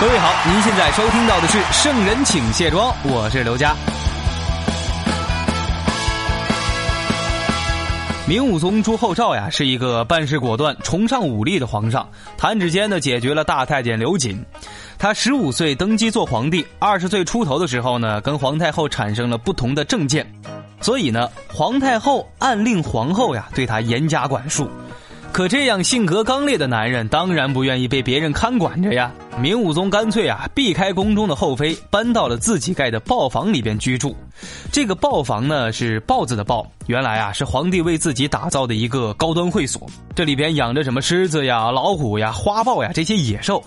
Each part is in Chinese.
各位好，您现在收听到的是《圣人请卸妆》，我是刘佳。明武宗朱厚照呀，是一个办事果断、崇尚武力的皇上，弹指间呢解决了大太监刘瑾。他十五岁登基做皇帝，二十岁出头的时候呢，跟皇太后产生了不同的政见，所以呢，皇太后暗令皇后呀对他严加管束。可这样性格刚烈的男人当然不愿意被别人看管着呀。明武宗干脆啊避开宫中的后妃，搬到了自己盖的豹房里边居住。这个豹房呢是豹子的豹，原来啊是皇帝为自己打造的一个高端会所。这里边养着什么狮子呀、老虎呀、花豹呀这些野兽。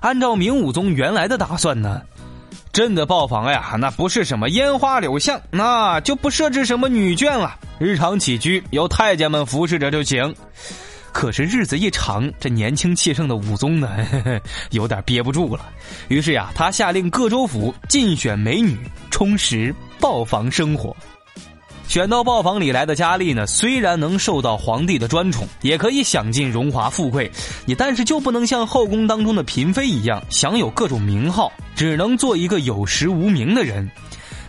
按照明武宗原来的打算呢，朕的豹房呀那不是什么烟花柳巷，那就不设置什么女眷了，日常起居由太监们服侍着就行。可是日子一长，这年轻气盛的武宗呢，有点憋不住了。于是呀，他下令各州府尽选美女，充实豹房生活。选到豹房里来的佳丽呢，虽然能受到皇帝的专宠，也可以享尽荣华富贵，你但是就不能像后宫当中的嫔妃一样享有各种名号，只能做一个有实无名的人。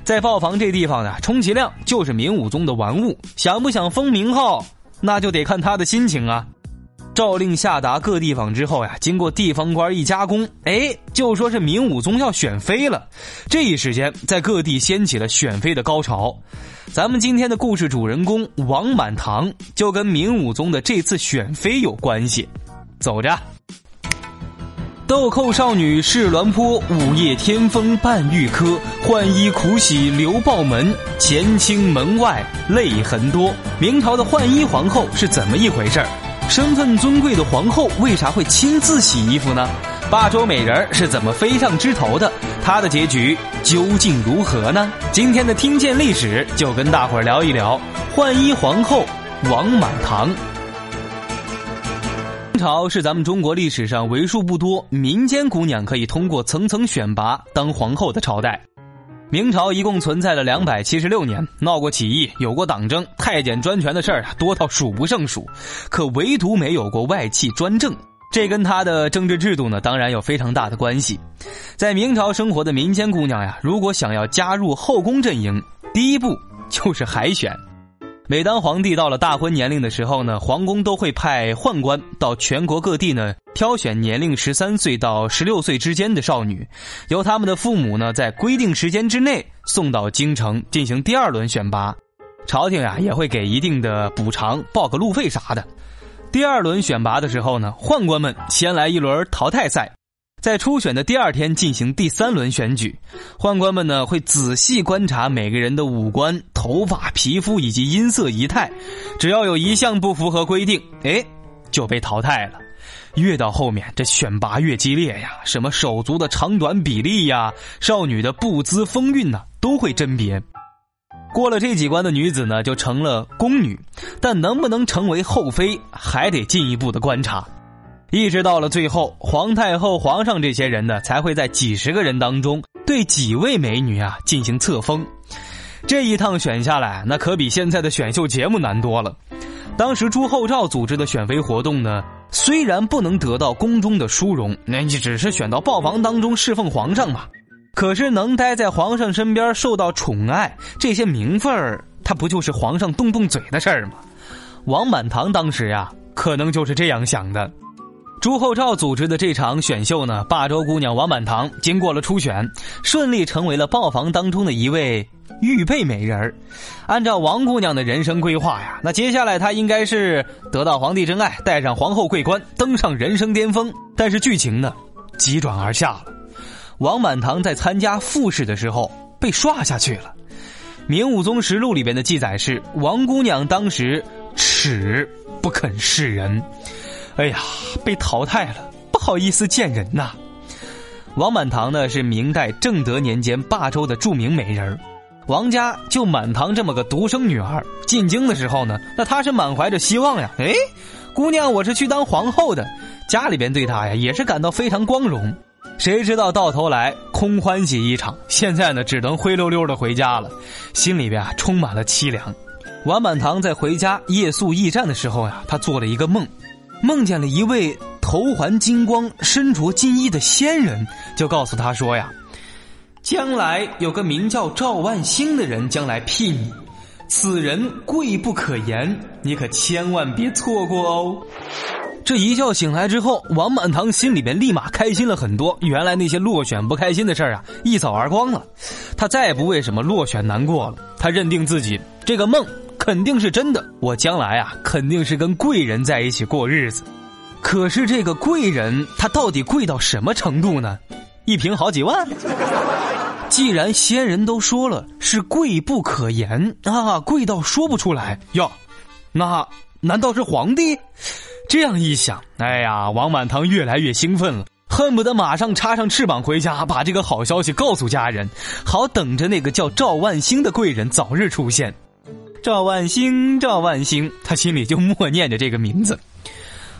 在豹房这地方呢，充其量就是明武宗的玩物，想不想封名号？那就得看他的心情啊。诏令下达各地方之后呀，经过地方官一加工，哎，就说是明武宗要选妃了。这一时间，在各地掀起了选妃的高潮。咱们今天的故事主人公王满堂，就跟明武宗的这次选妃有关系。走着。豆蔻少女试鸾坡，午夜天风伴玉珂。浣衣苦洗留豹门，前清门外泪痕多。明朝的浣衣皇后是怎么一回事儿身份尊贵的皇后为啥会亲自洗衣服呢？霸州美人是怎么飞上枝头的？她的结局究竟如何呢？今天的听见历史就跟大伙儿聊一聊浣衣皇后王满堂。朝是咱们中国历史上为数不多民间姑娘可以通过层层选拔当皇后的朝代。明朝一共存在了两百七十六年，闹过起义，有过党争，太监专权的事儿啊多到数不胜数，可唯独没有过外戚专政。这跟他的政治制度呢，当然有非常大的关系。在明朝生活的民间姑娘呀，如果想要加入后宫阵营，第一步就是海选。每当皇帝到了大婚年龄的时候呢，皇宫都会派宦官到全国各地呢挑选年龄十三岁到十六岁之间的少女，由他们的父母呢在规定时间之内送到京城进行第二轮选拔，朝廷呀也会给一定的补偿，报个路费啥的。第二轮选拔的时候呢，宦官们先来一轮淘汰赛。在初选的第二天进行第三轮选举，宦官们呢会仔细观察每个人的五官、头发、皮肤以及音色仪态，只要有一项不符合规定，哎，就被淘汰了。越到后面，这选拔越激烈呀，什么手足的长短比例呀，少女的步姿风韵呢，都会甄别。过了这几关的女子呢，就成了宫女，但能不能成为后妃，还得进一步的观察。一直到了最后，皇太后、皇上这些人呢，才会在几十个人当中对几位美女啊进行册封。这一趟选下来，那可比现在的选秀节目难多了。当时朱厚照组织的选妃活动呢，虽然不能得到宫中的殊荣，那你只是选到豹房当中侍奉皇上嘛。可是能待在皇上身边受到宠爱，这些名分儿，他不就是皇上动动嘴的事儿吗？王满堂当时呀，可能就是这样想的。朱厚照组织的这场选秀呢，霸州姑娘王满堂经过了初选，顺利成为了豹房当中的一位预备美人按照王姑娘的人生规划呀，那接下来她应该是得到皇帝真爱，戴上皇后桂冠，登上人生巅峰。但是剧情呢，急转而下了。王满堂在参加复试的时候被刷下去了。《明武宗实录》里边的记载是，王姑娘当时耻，不肯示人。哎呀，被淘汰了，不好意思见人呐。王满堂呢是明代正德年间霸州的著名美人王家就满堂这么个独生女儿进京的时候呢，那她是满怀着希望呀。哎，姑娘，我是去当皇后的，家里边对她呀也是感到非常光荣。谁知道到头来空欢喜一场，现在呢只能灰溜溜的回家了，心里边啊充满了凄凉。王满堂在回家夜宿驿站的时候呀，他做了一个梦，梦见了一位头环金光、身着金衣的仙人，就告诉他说呀。将来有个名叫赵万兴的人将来聘你，此人贵不可言，你可千万别错过哦。这一觉醒来之后，王满堂心里边立马开心了很多，原来那些落选不开心的事儿啊，一扫而光了。他再也不为什么落选难过了，他认定自己这个梦肯定是真的，我将来啊肯定是跟贵人在一起过日子。可是这个贵人他到底贵到什么程度呢？一瓶好几万。既然仙人都说了是贵不可言啊，贵到说不出来哟，那难道是皇帝？这样一想，哎呀，王满堂越来越兴奋了，恨不得马上插上翅膀回家，把这个好消息告诉家人，好等着那个叫赵万兴的贵人早日出现。赵万兴，赵万兴，他心里就默念着这个名字。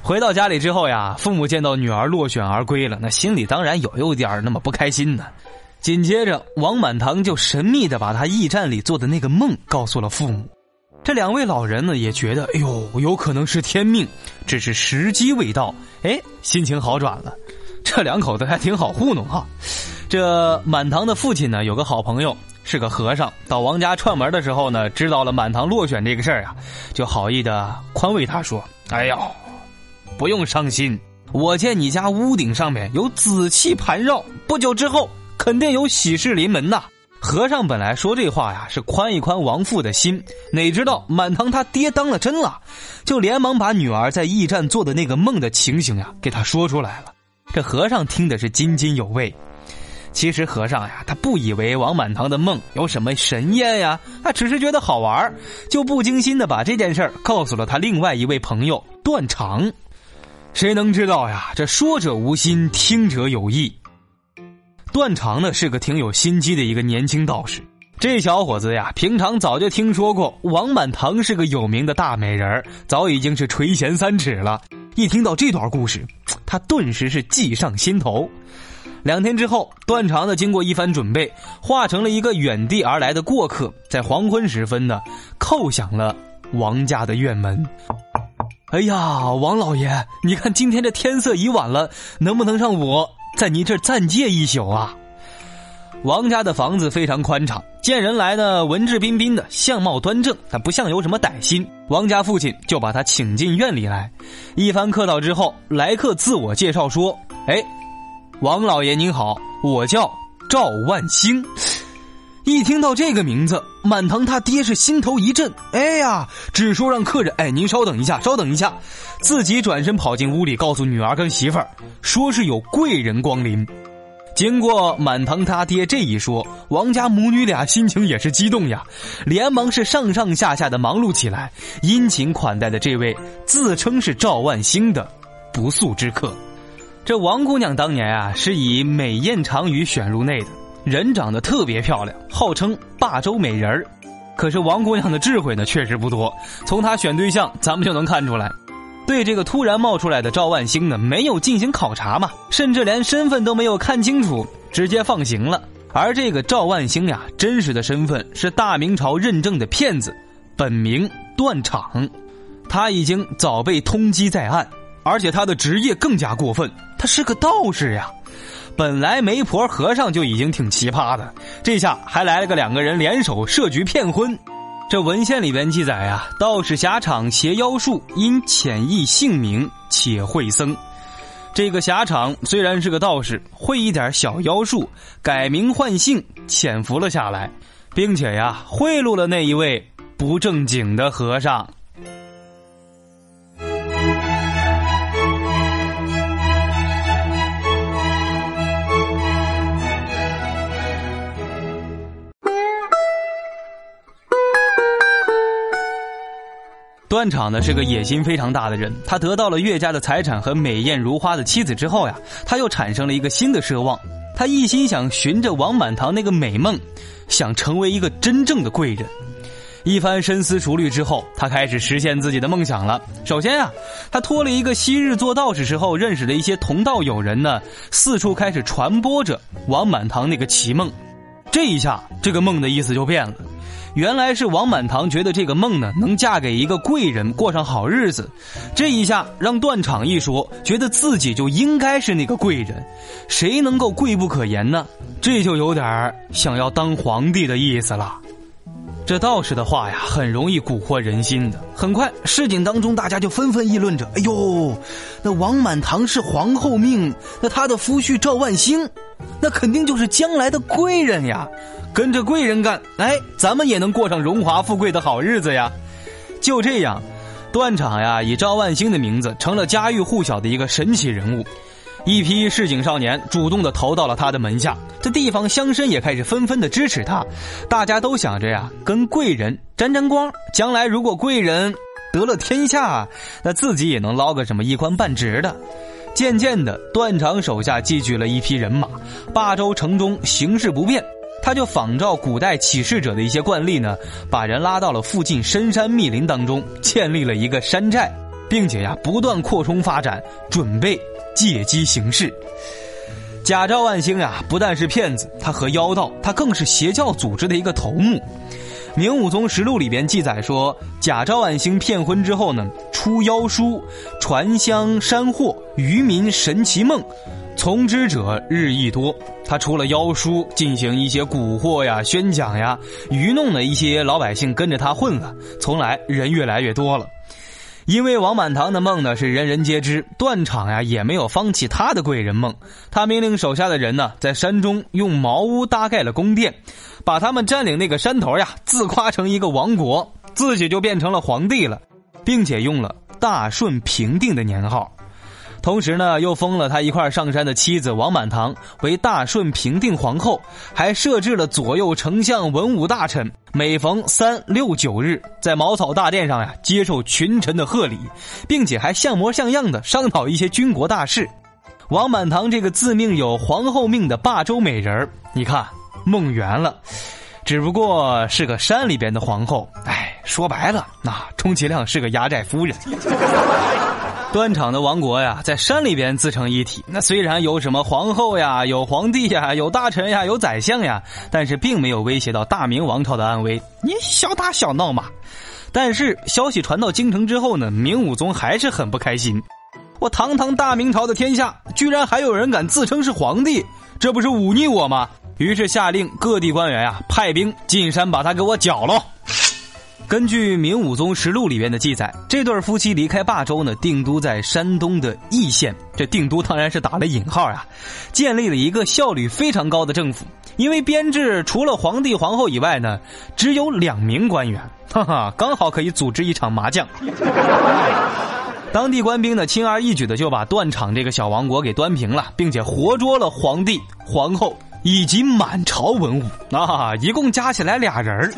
回到家里之后呀，父母见到女儿落选而归了，那心里当然有有点那么不开心呢。紧接着，王满堂就神秘的把他驿站里做的那个梦告诉了父母。这两位老人呢，也觉得，哎呦，有可能是天命，只是时机未到。哎，心情好转了。这两口子还挺好糊弄哈。这满堂的父亲呢，有个好朋友是个和尚，到王家串门的时候呢，知道了满堂落选这个事儿啊，就好意的宽慰他说：“哎呦，不用伤心，我见你家屋顶上面有紫气盘绕，不久之后。”肯定有喜事临门呐！和尚本来说这话呀，是宽一宽王父的心，哪知道满堂他爹当了真了，就连忙把女儿在驿站做的那个梦的情形呀，给他说出来了。这和尚听的是津津有味。其实和尚呀，他不以为王满堂的梦有什么神验呀，他只是觉得好玩，就不经心的把这件事儿告诉了他另外一位朋友段长。谁能知道呀？这说者无心，听者有意。段长呢是个挺有心机的一个年轻道士，这小伙子呀，平常早就听说过王满堂是个有名的大美人早已经是垂涎三尺了。一听到这段故事，他顿时是计上心头。两天之后，段长呢经过一番准备，化成了一个远地而来的过客，在黄昏时分呢，叩响了王家的院门。哎呀，王老爷，你看今天这天色已晚了，能不能让我？在您这儿暂借一宿啊！王家的房子非常宽敞，见人来呢，文质彬彬的，相貌端正，他不像有什么歹心。王家父亲就把他请进院里来，一番客套之后，来客自我介绍说：“哎，王老爷您好，我叫赵万兴。”一听到这个名字，满堂他爹是心头一震。哎呀，只说让客人，哎，您稍等一下，稍等一下，自己转身跑进屋里，告诉女儿跟媳妇儿，说是有贵人光临。经过满堂他爹这一说，王家母女俩心情也是激动呀，连忙是上上下下的忙碌起来，殷勤款待的这位自称是赵万兴的不速之客。这王姑娘当年啊，是以美艳长于选入内的。人长得特别漂亮，号称霸州美人儿。可是王姑娘的智慧呢，确实不多。从她选对象，咱们就能看出来，对这个突然冒出来的赵万兴呢，没有进行考察嘛，甚至连身份都没有看清楚，直接放行了。而这个赵万兴呀，真实的身份是大明朝认证的骗子，本名段场，他已经早被通缉在案，而且他的职业更加过分，他是个道士呀。本来媒婆和尚就已经挺奇葩的，这下还来了个两个人联手设局骗婚。这文献里边记载啊，道士狭场邪妖术，因潜意姓名且会僧。这个狭场虽然是个道士，会一点小妖术，改名换姓潜伏了下来，并且呀贿赂了那一位不正经的和尚。段场呢是个野心非常大的人，他得到了岳家的财产和美艳如花的妻子之后呀，他又产生了一个新的奢望，他一心想寻着王满堂那个美梦，想成为一个真正的贵人。一番深思熟虑之后，他开始实现自己的梦想了。首先啊，他托了一个昔日做道士时候认识的一些同道友人呢，四处开始传播着王满堂那个奇梦。这一下，这个梦的意思就变了。原来是王满堂觉得这个梦呢，能嫁给一个贵人，过上好日子。这一下让断场一说，觉得自己就应该是那个贵人，谁能够贵不可言呢？这就有点想要当皇帝的意思了。这道士的话呀，很容易蛊惑人心的。很快，市井当中大家就纷纷议论着：“哎呦，那王满堂是皇后命，那他的夫婿赵万兴，那肯定就是将来的贵人呀！跟着贵人干，哎，咱们也能过上荣华富贵的好日子呀！”就这样，段场呀，以赵万兴的名字成了家喻户晓的一个神奇人物。一批市井少年主动的投到了他的门下，这地方乡绅也开始纷纷的支持他，大家都想着呀，跟贵人沾沾光，将来如果贵人得了天下，那自己也能捞个什么一官半职的。渐渐的，段长手下积聚了一批人马，霸州城中形势不变，他就仿照古代起事者的一些惯例呢，把人拉到了附近深山密林当中，建立了一个山寨，并且呀，不断扩充发展，准备。借机行事，假赵万兴呀，不但是骗子，他和妖道，他更是邪教组织的一个头目。《明武宗实录》里边记载说，假赵万兴骗婚之后呢，出妖书，传香山货，渔民神奇梦，从之者日益多。他出了妖书，进行一些蛊惑呀、宣讲呀，愚弄了一些老百姓跟着他混了，从来人越来越多了。因为王满堂的梦呢是人人皆知，断场呀也没有放弃他的贵人梦。他命令手下的人呢在山中用茅屋搭盖了宫殿，把他们占领那个山头呀自夸成一个王国，自己就变成了皇帝了，并且用了大顺平定的年号。同时呢，又封了他一块上山的妻子王满堂为大顺平定皇后，还设置了左右丞相、文武大臣，每逢三六九日，在茅草大殿上呀接受群臣的贺礼，并且还像模像样的商讨一些军国大事。王满堂这个自命有皇后命的霸州美人你看梦圆了，只不过是个山里边的皇后。哎，说白了，那充其量是个压寨夫人。断场的王国呀，在山里边自成一体。那虽然有什么皇后呀，有皇帝呀，有大臣呀，有宰相呀，但是并没有威胁到大明王朝的安危。你小打小闹嘛。但是消息传到京城之后呢，明武宗还是很不开心。我堂堂大明朝的天下，居然还有人敢自称是皇帝，这不是忤逆我吗？于是下令各地官员呀，派兵进山把他给我剿了。根据《明武宗实录》里面的记载，这对夫妻离开霸州呢，定都在山东的易县。这定都当然是打了引号啊，建立了一个效率非常高的政府。因为编制除了皇帝、皇后以外呢，只有两名官员，哈哈，刚好可以组织一场麻将。当地官兵呢，轻而易举的就把断场这个小王国给端平了，并且活捉了皇帝、皇后以及满朝文武啊，一共加起来俩人儿。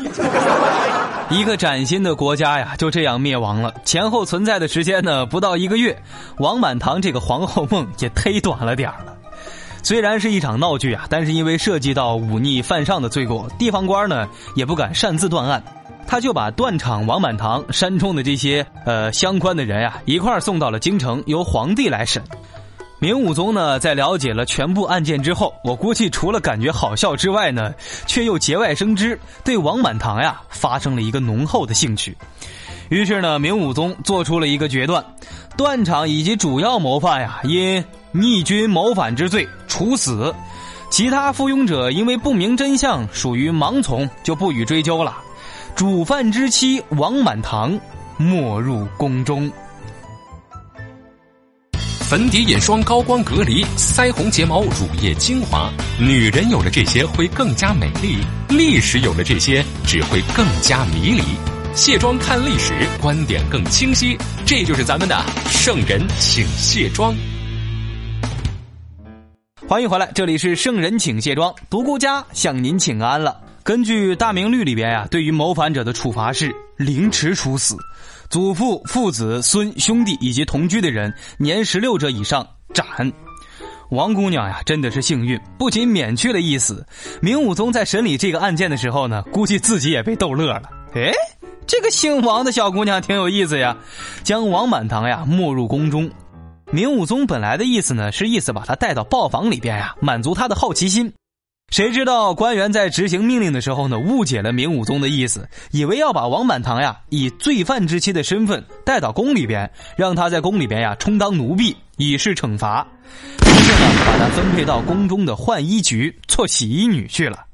一个崭新的国家呀，就这样灭亡了。前后存在的时间呢，不到一个月。王满堂这个皇后梦也忒短了点儿了。虽然是一场闹剧啊，但是因为涉及到忤逆犯上的罪过，地方官呢也不敢擅自断案，他就把断场王满堂山中的这些呃相关的人呀一块儿送到了京城，由皇帝来审。明武宗呢，在了解了全部案件之后，我估计除了感觉好笑之外呢，却又节外生枝，对王满堂呀发生了一个浓厚的兴趣。于是呢，明武宗做出了一个决断：断场以及主要谋犯呀，因逆军谋反之罪处死；其他附庸者因为不明真相，属于盲从，就不予追究了。主犯之妻王满堂没入宫中。粉底、眼霜、高光、隔离、腮红、睫毛、乳液、精华，女人有了这些会更加美丽；历史有了这些只会更加迷离。卸妆看历史，观点更清晰。这就是咱们的圣人请卸妆。欢迎回来，这里是圣人请卸妆，独孤家向您请安了。根据《大明律》里边呀，对于谋反者的处罚是凌迟处死。祖父、父子、孙、兄弟以及同居的人年十六者以上斩。王姑娘呀，真的是幸运，不仅免去了一死，明武宗在审理这个案件的时候呢，估计自己也被逗乐了。哎，这个姓王的小姑娘挺有意思呀，将王满堂呀没入宫中。明武宗本来的意思呢，是意思把他带到豹房里边呀，满足他的好奇心。谁知道官员在执行命令的时候呢，误解了明武宗的意思，以为要把王满堂呀以罪犯之妻的身份带到宫里边，让他在宫里边呀充当奴婢，以示惩罚。于是呢，把他分配到宫中的浣衣局做洗衣女去了。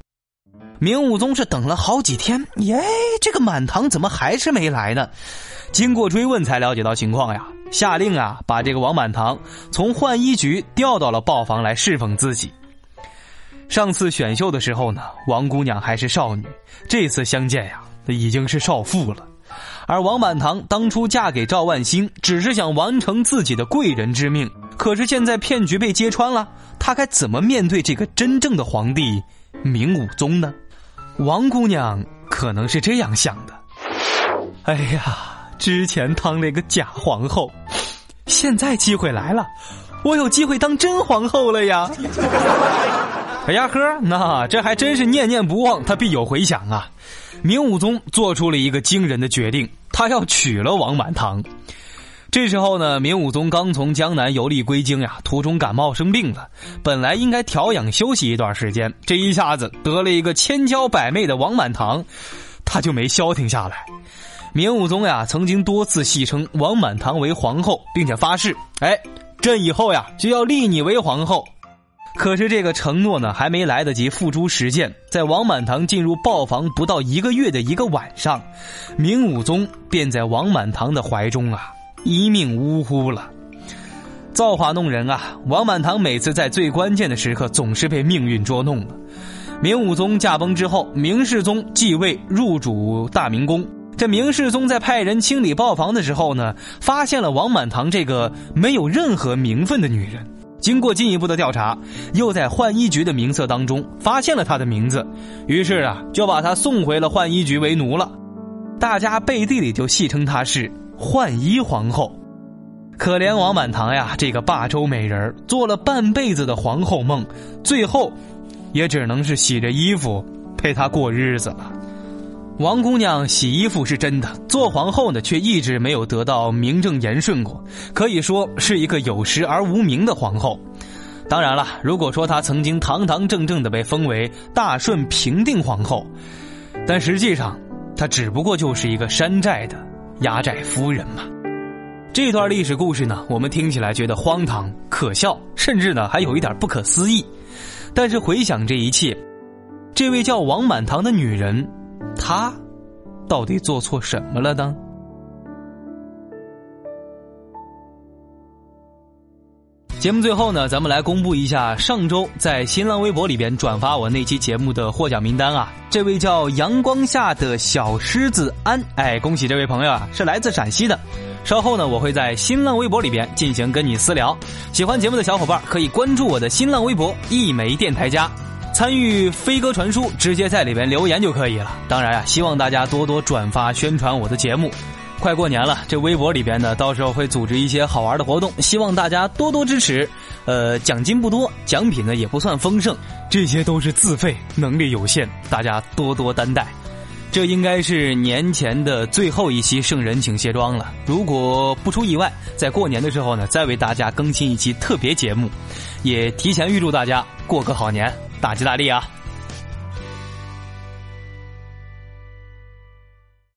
明武宗是等了好几天，耶，这个满堂怎么还是没来呢？经过追问才了解到情况呀，下令啊，把这个王满堂从浣衣局调到了豹房来侍奉自己。上次选秀的时候呢，王姑娘还是少女，这次相见呀，已经是少妇了。而王满堂当初嫁给赵万兴，只是想完成自己的贵人之命，可是现在骗局被揭穿了，他该怎么面对这个真正的皇帝明武宗呢？王姑娘可能是这样想的：哎呀，之前当了个假皇后，现在机会来了，我有机会当真皇后了呀！哎呀呵，那这还真是念念不忘，他必有回响啊！明武宗做出了一个惊人的决定，他要娶了王满堂。这时候呢，明武宗刚从江南游历归京呀，途中感冒生病了，本来应该调养休息一段时间，这一下子得了一个千娇百媚的王满堂，他就没消停下来。明武宗呀，曾经多次戏称王满堂为皇后，并且发誓：哎，朕以后呀，就要立你为皇后。可是这个承诺呢，还没来得及付诸实践，在王满堂进入豹房不到一个月的一个晚上，明武宗便在王满堂的怀中啊一命呜呼了。造化弄人啊！王满堂每次在最关键的时刻，总是被命运捉弄了。明武宗驾崩之后，明世宗继位入主大明宫。这明世宗在派人清理豹房的时候呢，发现了王满堂这个没有任何名分的女人。经过进一步的调查，又在浣衣局的名册当中发现了她的名字，于是啊，就把她送回了浣衣局为奴了。大家背地里就戏称她是浣衣皇后。可怜王满堂呀，这个霸州美人做了半辈子的皇后梦，最后也只能是洗着衣服陪她过日子了。王姑娘洗衣服是真的，做皇后呢却一直没有得到名正言顺过，可以说是一个有实而无名的皇后。当然了，如果说她曾经堂堂正正的被封为大顺平定皇后，但实际上她只不过就是一个山寨的压寨夫人嘛。这段历史故事呢，我们听起来觉得荒唐、可笑，甚至呢还有一点不可思议。但是回想这一切，这位叫王满堂的女人。他到底做错什么了呢？节目最后呢，咱们来公布一下上周在新浪微博里边转发我那期节目的获奖名单啊！这位叫阳光下的小狮子安，哎，恭喜这位朋友啊，是来自陕西的。稍后呢，我会在新浪微博里边进行跟你私聊。喜欢节目的小伙伴可以关注我的新浪微博一枚电台家。参与飞鸽传书，直接在里边留言就可以了。当然啊，希望大家多多转发宣传我的节目。快过年了，这微博里边呢，到时候会组织一些好玩的活动，希望大家多多支持。呃，奖金不多，奖品呢也不算丰盛，这些都是自费，能力有限，大家多多担待。这应该是年前的最后一期圣人请卸妆了。如果不出意外，在过年的时候呢，再为大家更新一期特别节目，也提前预祝大家过个好年。大吉大利啊！